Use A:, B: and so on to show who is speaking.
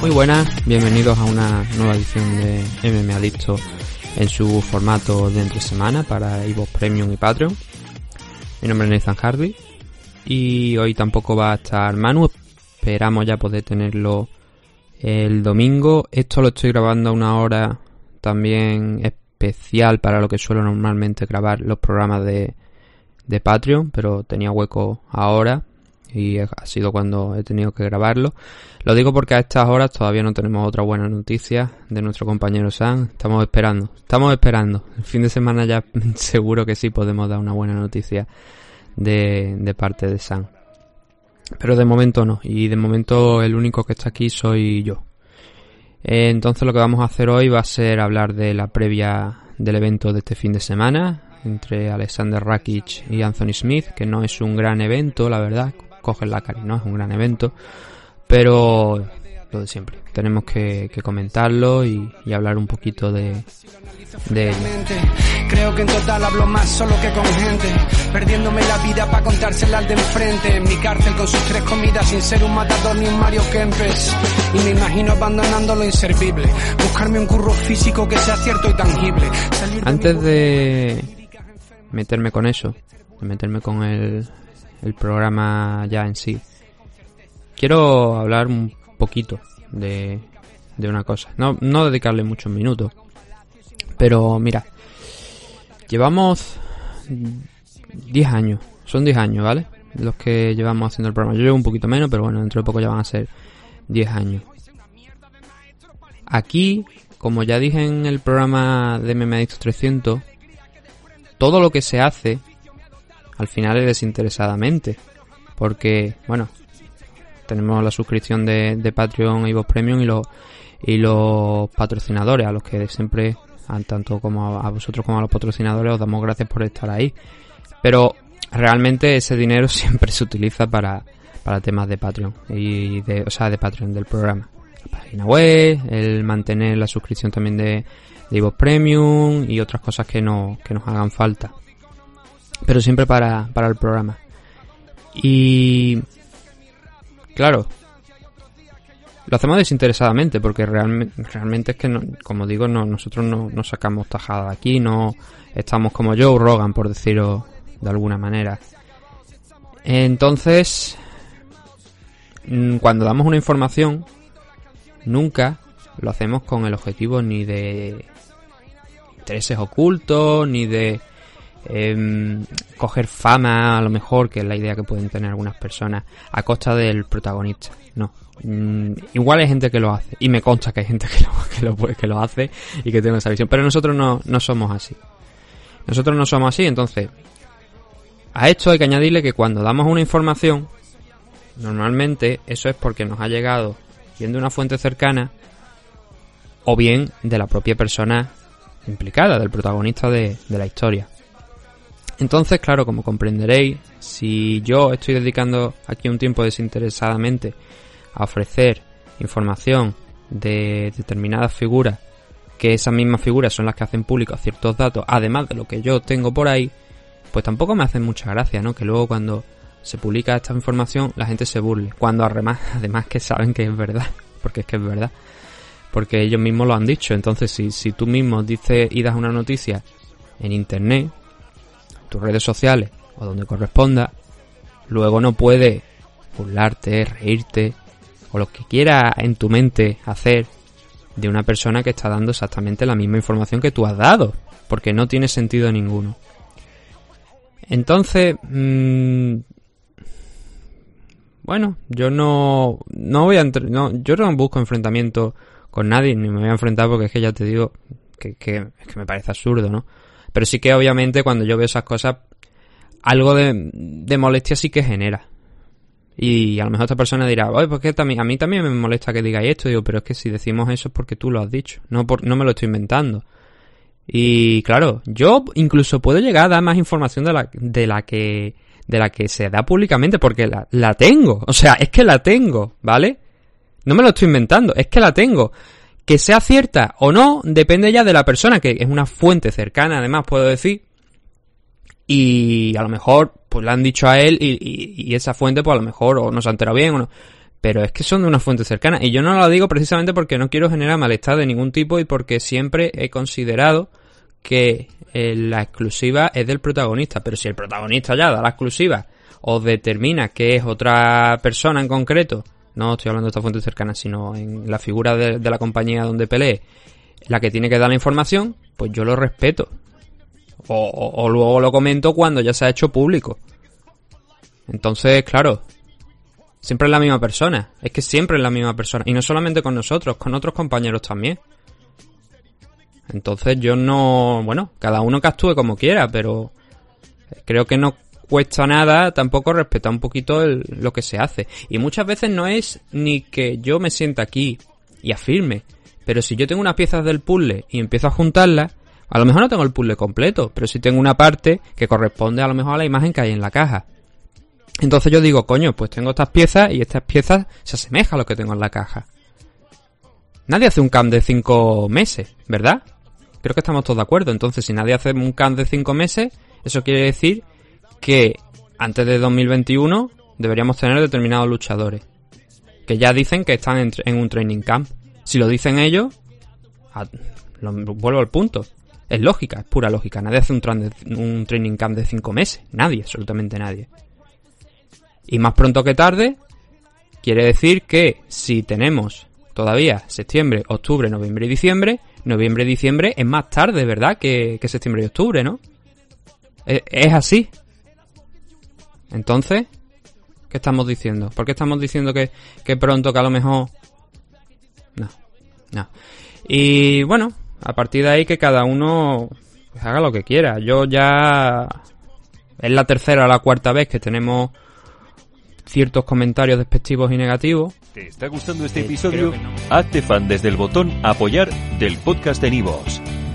A: Muy buenas, bienvenidos a una nueva edición de MM Adicto en su formato de entre semana para Evo Premium y Patreon. Mi nombre es Nathan Hardy y hoy tampoco va a estar Manu, esperamos ya poder tenerlo el domingo. Esto lo estoy grabando a una hora también especial para lo que suelo normalmente grabar los programas de, de Patreon, pero tenía hueco ahora y ha sido cuando he tenido que grabarlo. Lo digo porque a estas horas todavía no tenemos otra buena noticia de nuestro compañero Sam. Estamos esperando, estamos esperando. El fin de semana ya seguro que sí podemos dar una buena noticia de, parte de Sam. Pero de momento no, y de momento el único que está aquí soy yo. Eh, entonces lo que vamos a hacer hoy va a ser hablar de la previa del evento de este fin de semana entre Alexander Rakic y Anthony Smith, que no es un gran evento, la verdad, cogen la cara, ¿no? Es un gran evento, pero lo de siempre. Tenemos que, comentarlo y, hablar un poquito de, de Creo que en total hablo más solo que con gente, perdiéndome la vida para contársela al de enfrente. En mi cárcel con sus tres comidas sin ser un matador ni un Mario Kempes. Y me imagino abandonando lo inservible, buscarme un curro físico que sea cierto y tangible. Antes de meterme con eso, de meterme con el, el programa ya en sí. Quiero hablar un poquito de, de una cosa. No, no dedicarle muchos minutos. Pero mira, llevamos 10 años. Son 10 años, ¿vale? Los que llevamos haciendo el programa. Yo llevo un poquito menos, pero bueno, dentro de poco ya van a ser 10 años. Aquí, como ya dije en el programa de MMA 300, todo lo que se hace al final es desinteresadamente. Porque, bueno, tenemos la suscripción de, de Patreon y Voz Premium y los, y los patrocinadores, a los que siempre, tanto como a, vosotros como a los patrocinadores, os damos gracias por estar ahí. Pero realmente ese dinero siempre se utiliza para, para temas de Patreon, y de, o sea, de Patreon del programa. La página web, el mantener la suscripción también de, de Premium y otras cosas que, no, que nos hagan falta pero siempre para, para el programa. Y claro, lo hacemos desinteresadamente porque realmente, realmente es que, como digo, no, nosotros no, no sacamos tajada de aquí, no estamos como Joe Rogan, por decirlo de alguna manera. Entonces, mm, cuando damos una información, nunca lo hacemos con el objetivo ni de intereses ocultos, ni de eh, coger fama, a lo mejor, que es la idea que pueden tener algunas personas, a costa del protagonista. No. Mm, igual hay gente que lo hace, y me consta que hay gente que lo, que lo, que lo hace y que tiene esa visión, pero nosotros no, no somos así. Nosotros no somos así, entonces, a esto hay que añadirle que cuando damos una información, normalmente eso es porque nos ha llegado bien de una fuente cercana o bien de la propia persona implicada, del protagonista de la historia. Entonces, claro, como comprenderéis, si yo estoy dedicando aquí un tiempo desinteresadamente a ofrecer información de determinadas figuras, que esas mismas figuras son las que hacen públicos ciertos datos, además de lo que yo tengo por ahí, pues tampoco me hacen mucha gracia, ¿no? Que luego cuando se publica esta información la gente se burle, cuando además, además que saben que es verdad, porque es que es verdad, porque ellos mismos lo han dicho, entonces si, si tú mismo dices y das una noticia en internet, tus redes sociales o donde corresponda, luego no puedes burlarte, reírte o lo que quiera en tu mente hacer de una persona que está dando exactamente la misma información que tú has dado, porque no tiene sentido ninguno. Entonces, mmm, bueno, yo no, no voy a, no, yo no busco enfrentamiento con nadie, ni me voy a enfrentar porque es que ya te digo que, que me parece absurdo, ¿no? Pero sí que obviamente cuando yo veo esas cosas, algo de, molestia sí que genera. Y a lo mejor esta persona dirá, oye, pues que también, a mí también me molesta que digáis esto. Digo, pero es que si decimos eso es porque tú lo has dicho, no, por, no me lo estoy inventando. Y claro, yo incluso puedo llegar a dar más información de la, de la que de la que se da públicamente porque la, la tengo. O sea, es que la tengo, ¿vale? No me lo estoy inventando, es que la tengo. Que sea cierta o no, depende ya de la persona, que es una fuente cercana, además, puedo decir. Y a lo mejor, pues le han dicho a él y, esa fuente, pues a lo mejor, o no se ha enterado bien o no. Pero es que son de una fuente cercana. Y yo no lo digo precisamente porque no quiero generar malestar de ningún tipo y porque siempre he considerado que eh, la exclusiva es del protagonista. Pero si el protagonista ya da la exclusiva o determina que es otra persona en concreto, no estoy hablando de esta fuente cercana, sino en la figura de, la compañía donde pelee, la que tiene que dar la información, pues yo lo respeto. o luego lo comento cuando ya se ha hecho público. Entonces, claro, Siempre es la misma persona. Es que siempre es la misma persona. Y no solamente con nosotros, con otros compañeros también. Entonces yo no... Bueno, cada uno que actúe como quiera, pero creo que no cuesta nada tampoco respetar un poquito lo que se hace. Y muchas veces no es ni que yo me sienta aquí y afirme. Pero si yo tengo unas piezas del puzzle y empiezo a juntarlas, a lo mejor no tengo el puzzle completo, pero si tengo una parte que corresponde a lo mejor a la imagen que hay en la caja. Entonces yo digo, coño, pues tengo estas piezas y estas piezas se asemejan a lo que tengo en la caja. Nadie hace un CAM de 5 meses, ¿verdad? Creo que estamos todos de acuerdo. Entonces, si nadie hace un CAM de 5 meses, eso quiere decir que antes de 2021 deberíamos tener determinados luchadores. Que ya dicen que están en, un training camp. Si lo dicen ellos, vuelvo al punto. Es lógica, es pura lógica. Nadie hace un, un training camp de 5 meses. Nadie, absolutamente nadie. Y más pronto que tarde, quiere decir que si tenemos todavía septiembre, octubre, noviembre y diciembre, noviembre y diciembre es más tarde, ¿verdad? Que, septiembre y octubre, ¿no? E, es, así. Entonces, ¿qué estamos diciendo? ¿Por qué estamos diciendo que, que pronto, que a lo mejor... No, no. Y bueno, a partir de ahí que cada uno pues, haga lo que quiera. Yo ya... Es la tercera o la cuarta vez que tenemos ciertos comentarios despectivos y negativos.
B: ¿Te está gustando este episodio? Hazte fan desde el botón apoyar del podcast de Nivos.